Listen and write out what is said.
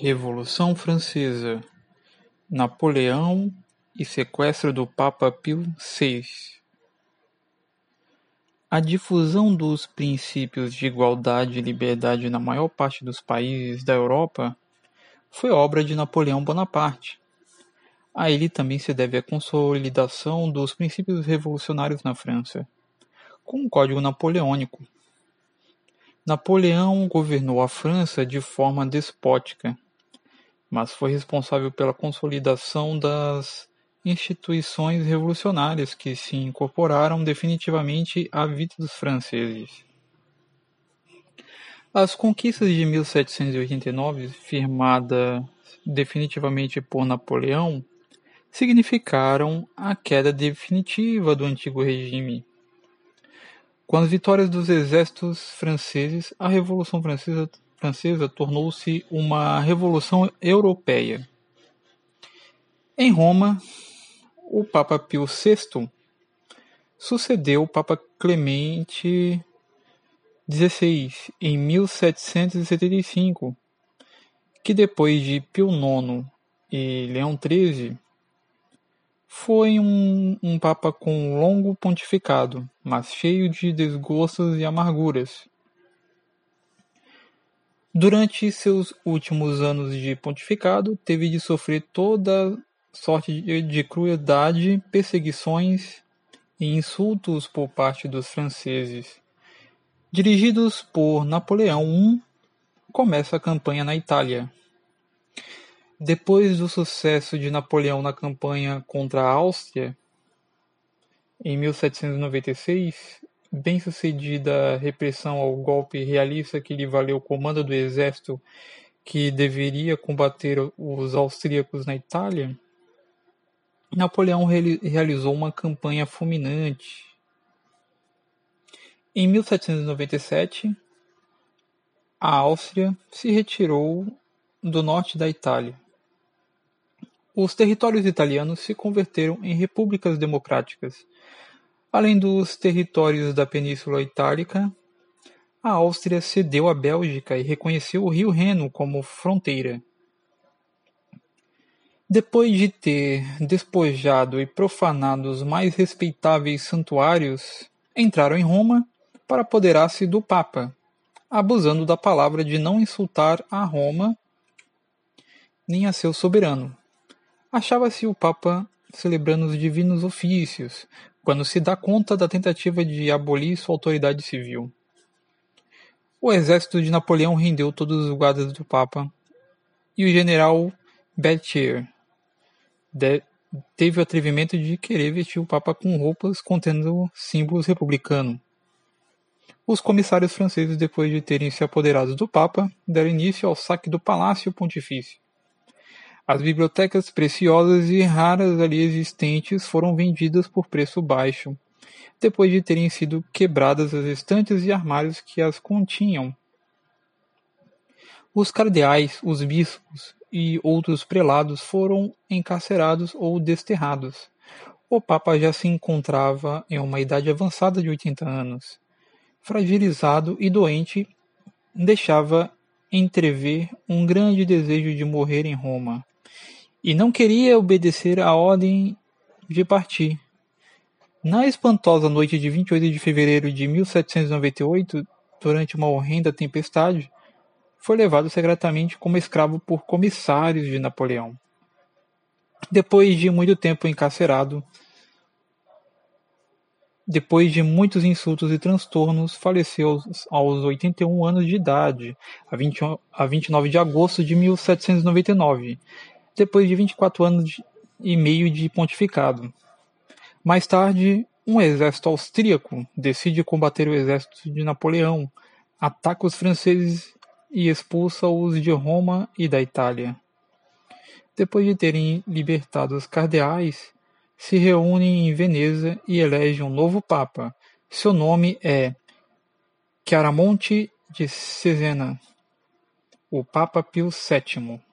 Revolução Francesa, Napoleão e sequestro do Papa Pio VI A difusão dos princípios de igualdade e liberdade na maior parte dos países da Europa foi obra de Napoleão Bonaparte. A ele também se deve a consolidação dos princípios revolucionários na França, com o Código Napoleônico, Napoleão governou a França de forma despótica, mas foi responsável pela consolidação das instituições revolucionárias que se incorporaram definitivamente à vida dos franceses. As conquistas de 1789, firmadas definitivamente por Napoleão, significaram a queda definitiva do antigo regime com as vitórias dos exércitos franceses, a Revolução Francesa, francesa tornou-se uma revolução europeia. Em Roma, o Papa Pio VI sucedeu o Papa Clemente XVI em 1775, que depois de Pio IX e Leão XIII foi um, um papa com longo pontificado, mas cheio de desgostos e amarguras. Durante seus últimos anos de pontificado, teve de sofrer toda sorte de, de crueldade, perseguições e insultos por parte dos franceses. Dirigidos por Napoleão I, começa a campanha na Itália. Depois do sucesso de Napoleão na campanha contra a Áustria, em 1796, bem-sucedida repressão ao golpe realista que lhe valeu o comando do exército que deveria combater os austríacos na Itália, Napoleão realizou uma campanha fulminante. Em 1797, a Áustria se retirou do norte da Itália os territórios italianos se converteram em repúblicas democráticas. Além dos territórios da Península Itálica, a Áustria cedeu à Bélgica e reconheceu o rio Reno como fronteira. Depois de ter despojado e profanado os mais respeitáveis santuários, entraram em Roma para apoderar-se do Papa, abusando da palavra de não insultar a Roma nem a seu soberano. Achava-se o Papa celebrando os divinos ofícios, quando se dá conta da tentativa de abolir sua autoridade civil. O exército de Napoleão rendeu todos os guardas do Papa e o general Berthier teve o atrevimento de querer vestir o Papa com roupas contendo símbolos republicanos. Os comissários franceses, depois de terem se apoderado do Papa, deram início ao saque do Palácio Pontifício. As bibliotecas preciosas e raras ali existentes foram vendidas por preço baixo, depois de terem sido quebradas as estantes e armários que as continham. Os cardeais, os bispos e outros prelados foram encarcerados ou desterrados. O Papa já se encontrava em uma idade avançada de 80 anos. Fragilizado e doente, deixava entrever um grande desejo de morrer em Roma e não queria obedecer à ordem de partir. Na espantosa noite de 28 de fevereiro de 1798, durante uma horrenda tempestade, foi levado secretamente como escravo por comissários de Napoleão. Depois de muito tempo encarcerado, depois de muitos insultos e transtornos, faleceu aos 81 anos de idade, a 29 de agosto de 1799, depois de 24 anos e meio de pontificado. Mais tarde, um exército austríaco decide combater o exército de Napoleão, ataca os franceses e expulsa-os de Roma e da Itália. Depois de terem libertado os cardeais, se reúnem em Veneza e elegem um novo papa. Seu nome é Chiaramonte de Cesena, o Papa Pio VII.